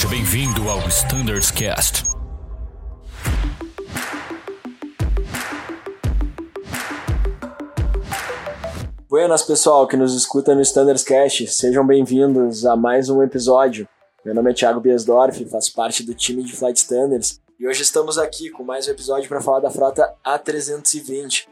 Seja bem-vindo ao Standards Cast. Buenas, pessoal que nos escuta no Standards Cast. Sejam bem-vindos a mais um episódio. Meu nome é Thiago Biesdorf, faço parte do time de Flight Standards e hoje estamos aqui com mais um episódio para falar da frota A320.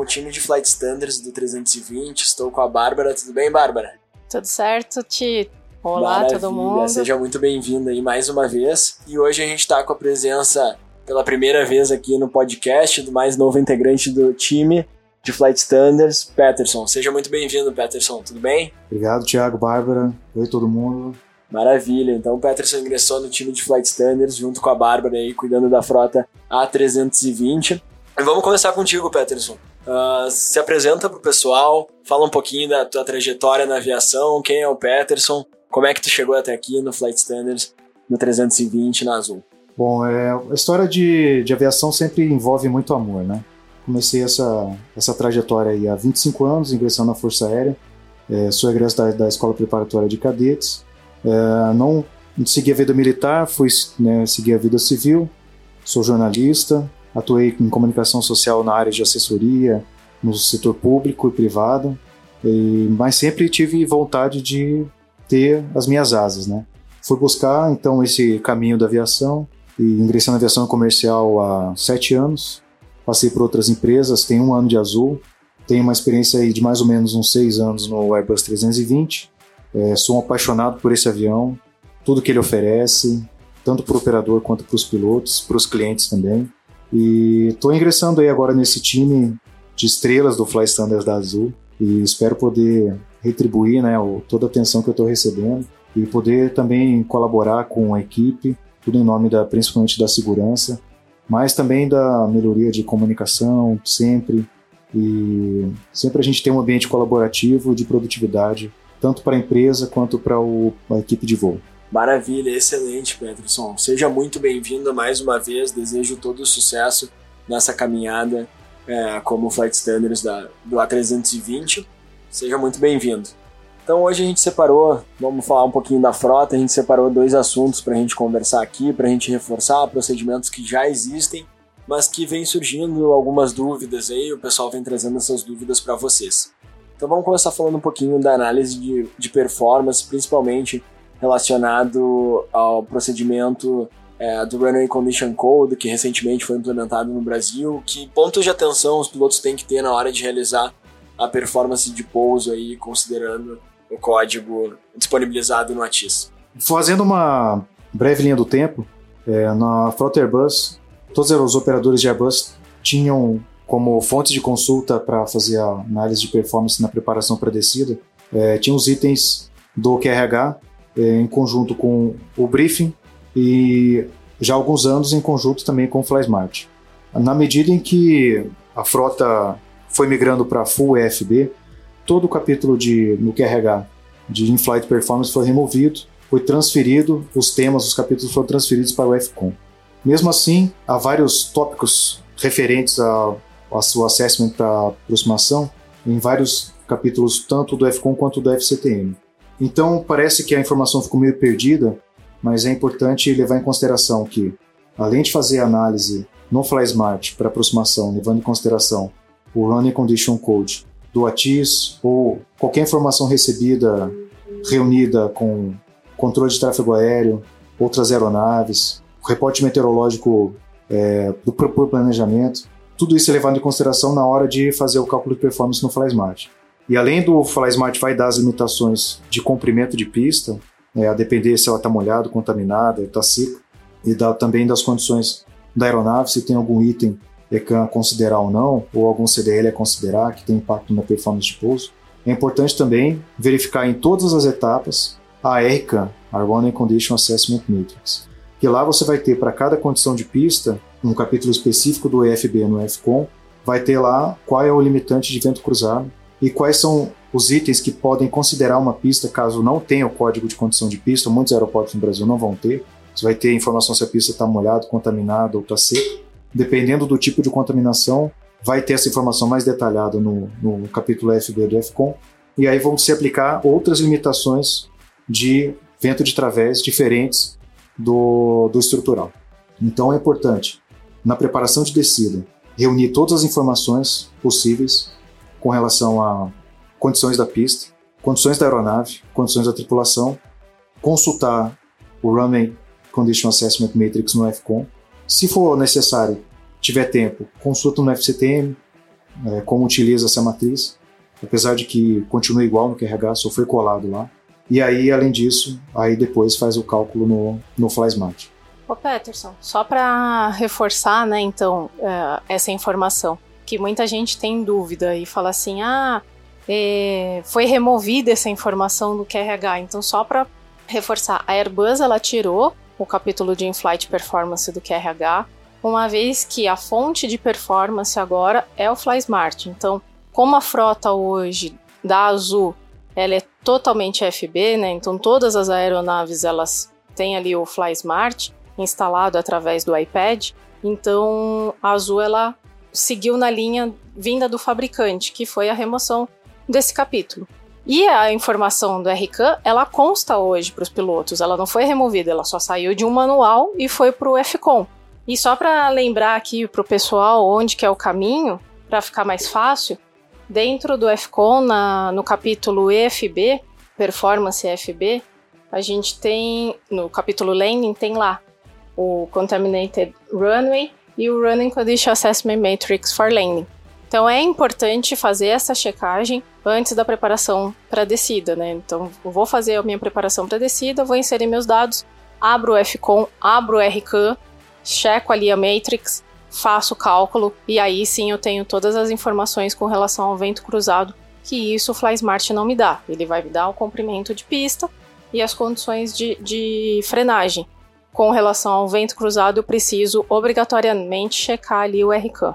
Com o time de Flight Standards do 320, estou com a Bárbara. Tudo bem, Bárbara? Tudo certo, Ti? Olá, Maravilha. todo mundo. Seja muito bem-vinda aí mais uma vez. E hoje a gente está com a presença pela primeira vez aqui no podcast do mais novo integrante do time de Flight Standards, Peterson. Seja muito bem-vindo, Peterson. Tudo bem? Obrigado, Thiago, Bárbara. Oi, todo mundo. Maravilha. Então o Peterson ingressou no time de Flight Standards junto com a Bárbara aí, cuidando da frota A320. E vamos começar contigo, Peterson. Uh, se apresenta pro pessoal, fala um pouquinho da tua trajetória na aviação, quem é o Peterson, como é que tu chegou até aqui no Flight Standards, no 320, na Azul? Bom, é, a história de, de aviação sempre envolve muito amor, né? Comecei essa, essa trajetória aí há 25 anos, ingressando na Força Aérea. É, sou egresso da, da Escola Preparatória de Cadetes. É, não segui a vida militar, fui né, seguir a vida civil. Sou jornalista, atuei em comunicação social na área de assessoria, no setor público e privado, e, mas sempre tive vontade de ter as minhas asas, né? Fui buscar então esse caminho da aviação e ingressei na aviação comercial há sete anos. Passei por outras empresas, tenho um ano de azul, tenho uma experiência aí de mais ou menos uns seis anos no Airbus 320. É, sou um apaixonado por esse avião, tudo que ele oferece, tanto para o operador quanto para os pilotos, para os clientes também. E estou ingressando aí agora nesse time de estrelas do Fly Standards da Azul e espero poder retribuir né, toda a atenção que eu estou recebendo e poder também colaborar com a equipe, tudo em nome da, principalmente da segurança, mas também da melhoria de comunicação, sempre. E sempre a gente tem um ambiente colaborativo de produtividade, tanto para a empresa quanto para a equipe de voo. Maravilha, excelente, Peterson. Seja muito bem-vindo mais uma vez. Desejo todo sucesso nessa caminhada é, como Flight Standards da, do A320. Seja muito bem-vindo. Então hoje a gente separou, vamos falar um pouquinho da frota, a gente separou dois assuntos para a gente conversar aqui, para a gente reforçar procedimentos que já existem, mas que vem surgindo algumas dúvidas aí, o pessoal vem trazendo essas dúvidas para vocês. Então vamos começar falando um pouquinho da análise de, de performance, principalmente relacionado ao procedimento é, do Runway Condition Code, que recentemente foi implementado no Brasil. Que pontos de atenção os pilotos têm que ter na hora de realizar a performance de pouso aí, considerando o código disponibilizado no ATIS? Fazendo uma breve linha do tempo, é, na frota Airbus, todos os operadores de Airbus tinham como fonte de consulta para fazer a análise de performance na preparação para descida, é, tinha os itens do QRH em conjunto com o briefing e já há alguns anos em conjunto também com o FlySmart. Na medida em que a frota foi migrando para Full EFB, todo o capítulo de, no QRH de In-Flight Performance foi removido, foi transferido, os temas, os capítulos foram transferidos para o FCOM. Mesmo assim, há vários tópicos referentes ao seu assessment para aproximação em vários capítulos, tanto do FCOM quanto do FCTM. Então, parece que a informação ficou meio perdida, mas é importante levar em consideração que, além de fazer análise no FlySmart para aproximação, levando em consideração o Running Condition Code do ATIS ou qualquer informação recebida, reunida com controle de tráfego aéreo, outras aeronaves, reporte meteorológico é, do, por planejamento, tudo isso é levado em consideração na hora de fazer o cálculo de performance no FlySmart. E além do FlySmart vai dar as limitações de comprimento de pista, é, a depender se ela está molhada, contaminada, está seca, e da, também das condições da aeronave, se tem algum item ECAN a considerar ou não, ou algum CDL a considerar que tem impacto na performance de pouso. É importante também verificar em todas as etapas a RCAN, a Running Condition Assessment Matrix, que lá você vai ter para cada condição de pista, um capítulo específico do EFB no FCOM, vai ter lá qual é o limitante de vento cruzado, e quais são os itens que podem considerar uma pista caso não tenha o código de condição de pista. Muitos aeroportos no Brasil não vão ter. Você vai ter informação se a pista está molhada, contaminada ou está seca. Dependendo do tipo de contaminação, vai ter essa informação mais detalhada no, no capítulo FB do FCOM, e aí vão se aplicar outras limitações de vento de través diferentes do, do estrutural. Então é importante, na preparação de descida, reunir todas as informações possíveis com relação a condições da pista, condições da aeronave, condições da tripulação, consultar o Runway Condition Assessment Matrix no FCOM. Se for necessário, tiver tempo, consulta no FCTM, é, como utiliza essa matriz, apesar de que continua igual no QRH, só foi colado lá. E aí, além disso, aí depois faz o cálculo no, no FlySmart. Ô Peterson, só para reforçar, né, então, uh, essa informação, que muita gente tem dúvida e fala assim, ah, é, foi removida essa informação do QRH, então só para reforçar, a Airbus ela tirou o capítulo de in-flight performance do QRH, uma vez que a fonte de performance agora é o FlySmart. Então, como a frota hoje da Azul ela é totalmente FB, né? Então todas as aeronaves elas têm ali o FlySmart instalado através do iPad. Então a Azul ela seguiu na linha vinda do fabricante, que foi a remoção desse capítulo. E a informação do RCAN, ela consta hoje para os pilotos, ela não foi removida, ela só saiu de um manual e foi para o FCOM. E só para lembrar aqui para o pessoal onde que é o caminho, para ficar mais fácil, dentro do FCON, na, no capítulo EFB, Performance EFB, a gente tem, no capítulo Landing, tem lá o Contaminated Runway e o Running Condition Assessment Matrix for Landing. Então é importante fazer essa checagem antes da preparação para descida, né? Então vou fazer a minha preparação para descida, vou inserir meus dados, abro o FCON, abro o RCAN, checo ali a matrix, faço o cálculo e aí sim eu tenho todas as informações com relação ao vento cruzado, que isso o FlySmart não me dá. Ele vai me dar o comprimento de pista e as condições de, de frenagem. Com relação ao vento cruzado, eu preciso obrigatoriamente checar ali o RCAM.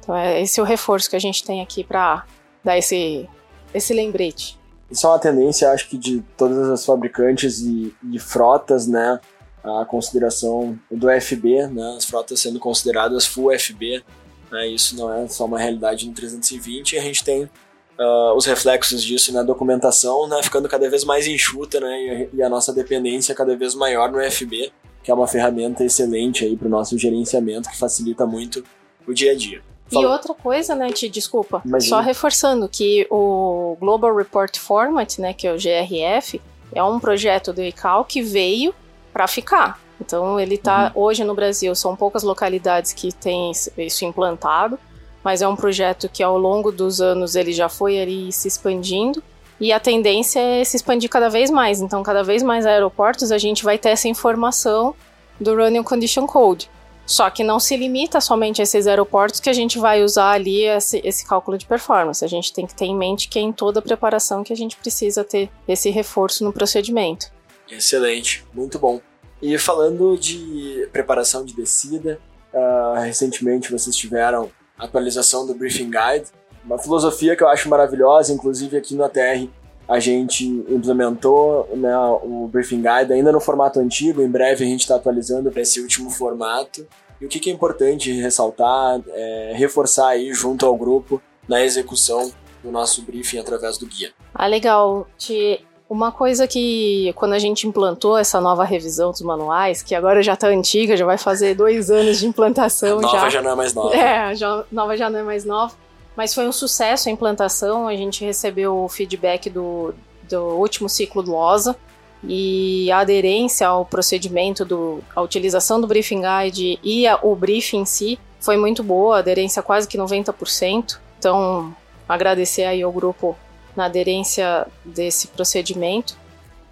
Então é esse o reforço que a gente tem aqui para dar esse, esse lembrete. Isso é uma tendência, acho que, de todas as fabricantes e, e frotas, né? a consideração do FB, né, as frotas sendo consideradas Full FB. Né, isso não é só uma realidade no 320, e a gente tem uh, os reflexos disso na documentação, né, ficando cada vez mais enxuta, né, e, a nossa dependência cada vez maior no FB, que é uma ferramenta excelente aí para o nosso gerenciamento, que facilita muito o dia a dia. E outra coisa, né, Ti, desculpa, Imagina. só reforçando que o Global Report Format, né, que é o GRF, é um projeto do ICAO que veio para ficar. Então ele está uhum. hoje no Brasil são poucas localidades que têm isso implantado, mas é um projeto que ao longo dos anos ele já foi ali se expandindo e a tendência é se expandir cada vez mais. Então cada vez mais aeroportos a gente vai ter essa informação do Running Condition Code. Só que não se limita somente a esses aeroportos que a gente vai usar ali esse, esse, cálculo de performance. A gente tem que ter em mente que é em toda a preparação que a gente precisa ter esse reforço no procedimento. Excelente, muito bom. E falando de preparação de descida, uh, recentemente vocês tiveram atualização do Briefing Guide, uma filosofia que eu acho maravilhosa, inclusive aqui no ATR a gente implementou né, o Briefing Guide ainda no formato antigo, em breve a gente está atualizando para esse último formato. E o que, que é importante ressaltar, é, reforçar aí junto ao grupo na execução do nosso briefing através do guia. Ah, legal. Te uma coisa que, quando a gente implantou essa nova revisão dos manuais, que agora já está antiga, já vai fazer dois anos de implantação. Nova já, já não é mais nova. É, a nova já não é mais nova. Mas foi um sucesso a implantação, a gente recebeu o feedback do, do último ciclo do OSA e a aderência ao procedimento, do, a utilização do Briefing Guide e a, o briefing em si foi muito boa, a aderência quase que 90%. Então, agradecer aí ao grupo na aderência desse procedimento,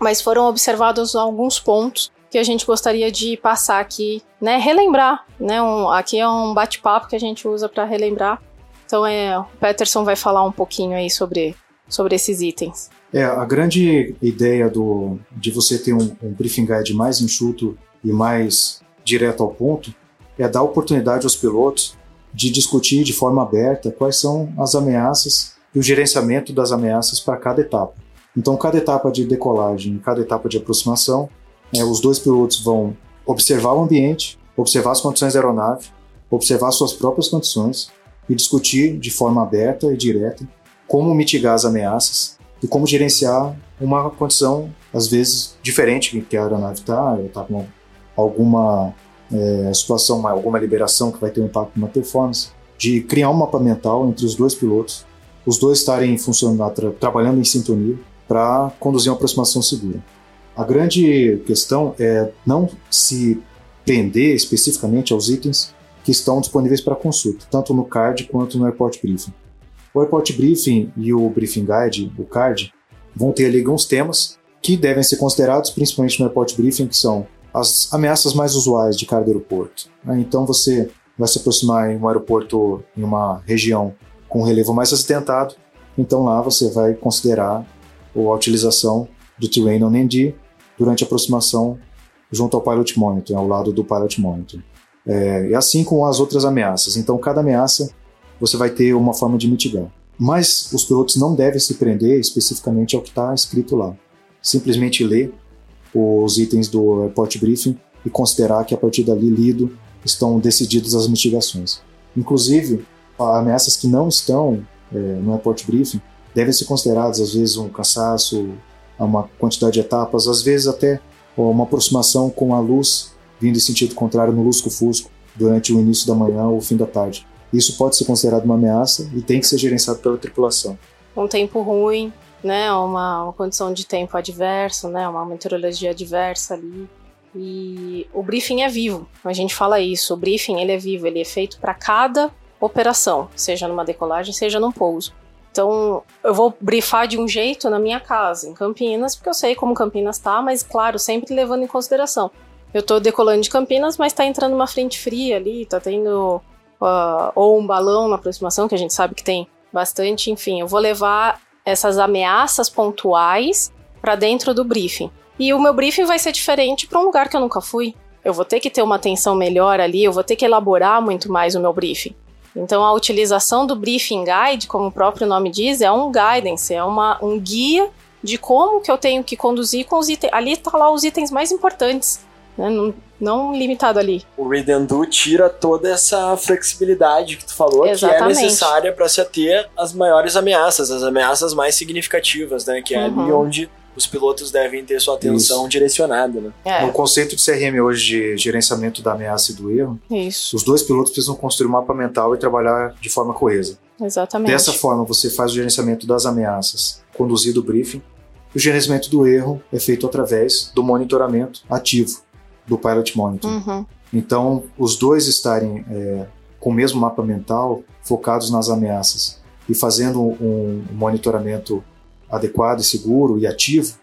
mas foram observados alguns pontos que a gente gostaria de passar aqui, né, relembrar, né, um, aqui é um bate-papo que a gente usa para relembrar. Então é, o Peterson vai falar um pouquinho aí sobre, sobre esses itens. É, a grande ideia do, de você ter um, um briefing guide mais enxuto e mais direto ao ponto é dar oportunidade aos pilotos de discutir de forma aberta quais são as ameaças e o gerenciamento das ameaças para cada etapa. Então, cada etapa de decolagem, cada etapa de aproximação, é, os dois pilotos vão observar o ambiente, observar as condições da aeronave, observar suas próprias condições e discutir de forma aberta e direta como mitigar as ameaças e como gerenciar uma condição, às vezes, diferente que a aeronave está, está com alguma é, situação, alguma liberação que vai ter um impacto na performance, de criar um mapa mental entre os dois pilotos, os dois estarem funcionando, tra trabalhando em sintonia para conduzir uma aproximação segura. A grande questão é não se prender especificamente aos itens que estão disponíveis para consulta, tanto no card quanto no Airport Briefing. O Airport Briefing e o Briefing Guide, o card, vão ter ali alguns temas que devem ser considerados, principalmente no Airport Briefing, que são as ameaças mais usuais de cada aeroporto. Né? Então você vai se aproximar em um aeroporto em uma região com relevo mais acidentado, então lá você vai considerar a utilização do Terrain on ND durante a aproximação junto ao Pilot Monitor, ao lado do Pilot Monitor. É, e assim com as outras ameaças. Então cada ameaça você vai ter uma forma de mitigar. Mas os pilotos não devem se prender especificamente ao que está escrito lá. Simplesmente ler os itens do report briefing e considerar que a partir dali lido estão decididas as mitigações. Inclusive, ameaças que não estão é, no report briefing devem ser consideradas às vezes um cansaço, uma quantidade de etapas, às vezes até uma aproximação com a luz vindo em sentido contrário no lusco-fusco durante o início da manhã ou o fim da tarde. Isso pode ser considerado uma ameaça e tem que ser gerenciado pela tripulação. Um tempo ruim, né, uma, uma condição de tempo adverso, né, uma meteorologia adversa ali. E o briefing é vivo. A gente fala isso. O briefing ele é vivo. Ele é feito para cada operação, seja numa decolagem, seja num pouso. Então, eu vou brifar de um jeito na minha casa, em Campinas, porque eu sei como Campinas tá, mas claro, sempre levando em consideração. Eu tô decolando de Campinas, mas tá entrando uma frente fria ali, tá tendo uh, ou um balão na aproximação, que a gente sabe que tem bastante, enfim, eu vou levar essas ameaças pontuais para dentro do briefing. E o meu briefing vai ser diferente para um lugar que eu nunca fui. Eu vou ter que ter uma atenção melhor ali, eu vou ter que elaborar muito mais o meu briefing. Então, a utilização do Briefing Guide, como o próprio nome diz, é um guidance, é uma, um guia de como que eu tenho que conduzir com os itens. Ali está lá os itens mais importantes, né? não, não, limitado ali. O Read and Do tira toda essa flexibilidade que tu falou, Exatamente. que é necessária para se ater às maiores ameaças, as ameaças mais significativas, né? Que é uhum. ali onde os pilotos devem ter sua atenção Isso. direcionada. Né? É. No conceito de CRM hoje de gerenciamento da ameaça e do erro, Isso. os dois pilotos precisam construir um mapa mental e trabalhar de forma coesa. Exatamente. Dessa forma, você faz o gerenciamento das ameaças, conduzido o briefing. O gerenciamento do erro é feito através do monitoramento ativo do Pilot Monitor. Uhum. Então, os dois estarem é, com o mesmo mapa mental, focados nas ameaças e fazendo um, monitoramento adequado e seguro e ativo,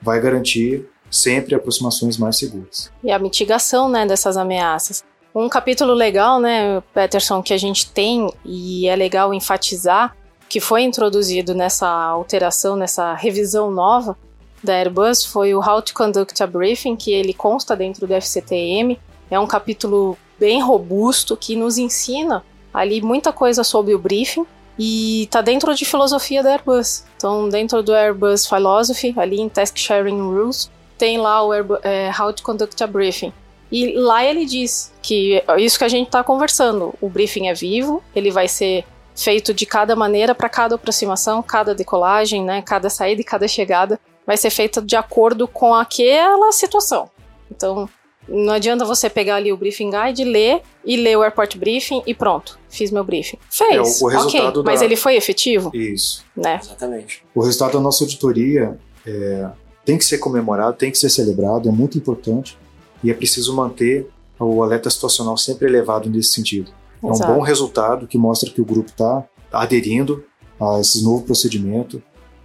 vai garantir sempre aproximações mais seguras. E a mitigação né, dessas ameaças. Um capítulo legal, né, Peterson, que a gente tem e é legal enfatizar, que foi introduzido nessa alteração, nessa revisão nova da Airbus, foi o How to Conduct a Briefing, que ele consta dentro do FCTM. É um capítulo bem robusto que nos ensina ali muita coisa sobre o briefing e tá dentro de filosofia da Airbus. Então, dentro do Airbus Philosophy, ali em Task Sharing Rules, tem lá o Airbus, é, How to Conduct a Briefing. E lá ele diz que é isso que a gente está conversando. O briefing é vivo, ele vai ser feito de cada maneira para cada aproximação, cada decolagem, né, cada saída e cada chegada vai ser feita de acordo com aquela situação. Então, não adianta você pegar ali o briefing guide, ler e ler o airport briefing e pronto, fiz meu briefing. Fez. É, o, ok, da... mas ele foi efetivo? Isso. Né? Exatamente. O resultado da nossa auditoria é, tem que ser comemorado, tem que ser celebrado, é muito importante e é preciso manter o alerta situacional sempre elevado nesse sentido. É um bom resultado que mostra que o grupo está aderindo a esse novo procedimento,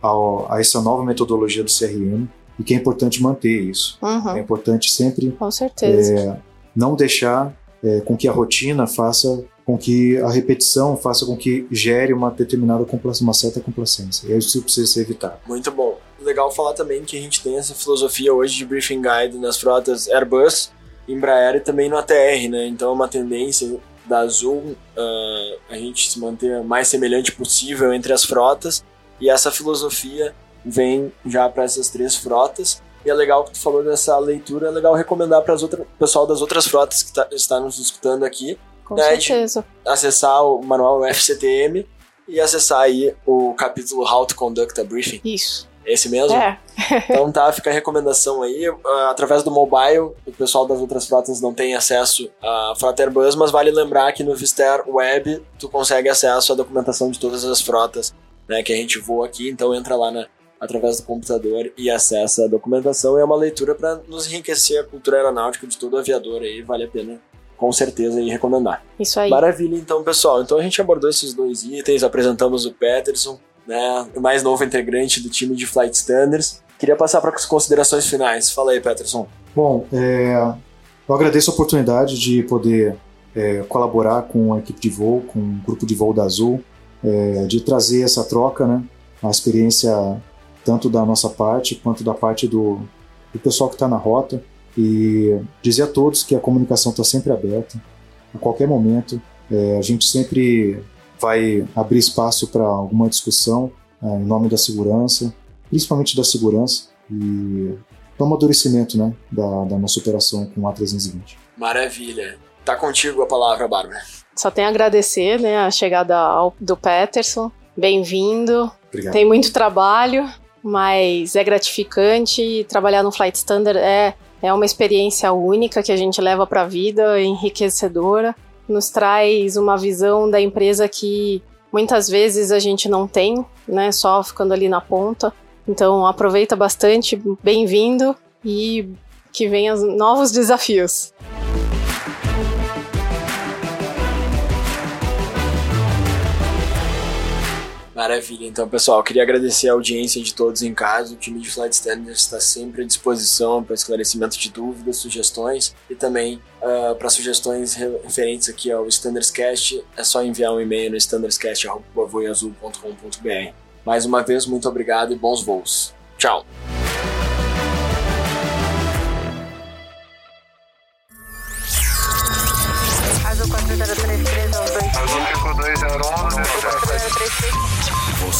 a, a essa nova metodologia do CRM e que é importante manter isso. Uhum. É importante sempre Com certeza. É, não deixar é, com que a rotina faça com que a repetição faça com que gere uma determinada uma certa complacência. E isso precisa ser evitado. Muito bom. Legal falar também que a gente tem essa filosofia hoje de briefing guide nas frotas Airbus, Embraer e também no ATR, né? Então é uma tendência da Azul uh, a gente se manter o mais semelhante possível entre as frotas e essa filosofia vem já para essas três frotas. E é legal que tu falou dessa leitura, é legal recomendar para o pessoal das outras frotas que tá, está nos escutando aqui, Com né, certeza. acessar o manual FCTM e acessar aí o capítulo How to Conduct a Briefing. Isso. Esse mesmo? É. Então tá, fica a recomendação aí. Uh, através do mobile, o pessoal das outras frotas não tem acesso a Fraterbus, mas vale lembrar que no Vister Web tu consegue acesso à documentação de todas as frotas né, que a gente voa aqui, então entra lá na, através do computador e acessa a documentação. É uma leitura para nos enriquecer a cultura aeronáutica de todo aviador aí, vale a pena com certeza aí recomendar. Isso aí. Maravilha, então, pessoal. Então a gente abordou esses dois itens, apresentamos o Peterson, né, o mais novo integrante do time de Flight Standards. Queria passar para as considerações finais. Fala aí, Peterson. Bom, é, eu agradeço a oportunidade de poder é, colaborar com a equipe de voo, com o grupo de voo da Azul, é, de trazer essa troca, né, a experiência tanto da nossa parte quanto da parte do, do pessoal que está na rota e dizer a todos que a comunicação está sempre aberta, a qualquer momento. É, a gente sempre vai abrir espaço para alguma discussão é, em nome da segurança, principalmente da segurança e do amadurecimento né, da, da nossa operação com a 320. Maravilha. Tá contigo a palavra, Bárbara. Só tenho a agradecer né, a chegada ao, do Peterson. Bem-vindo. Tem muito trabalho, mas é gratificante. Trabalhar no Flight Standard é, é uma experiência única que a gente leva para a vida, enriquecedora. Nos traz uma visão da empresa que muitas vezes a gente não tem, né? Só ficando ali na ponta. Então aproveita bastante, bem-vindo e que venham novos desafios. Maravilha. Então, pessoal, queria agradecer a audiência de todos em casa. O time de Flight Standards está sempre à disposição para esclarecimento de dúvidas, sugestões e também uh, para sugestões referentes aqui ao Standardscast. É só enviar um e-mail no standardscast.voiazul.com.br. Mais uma vez, muito obrigado e bons voos. Tchau!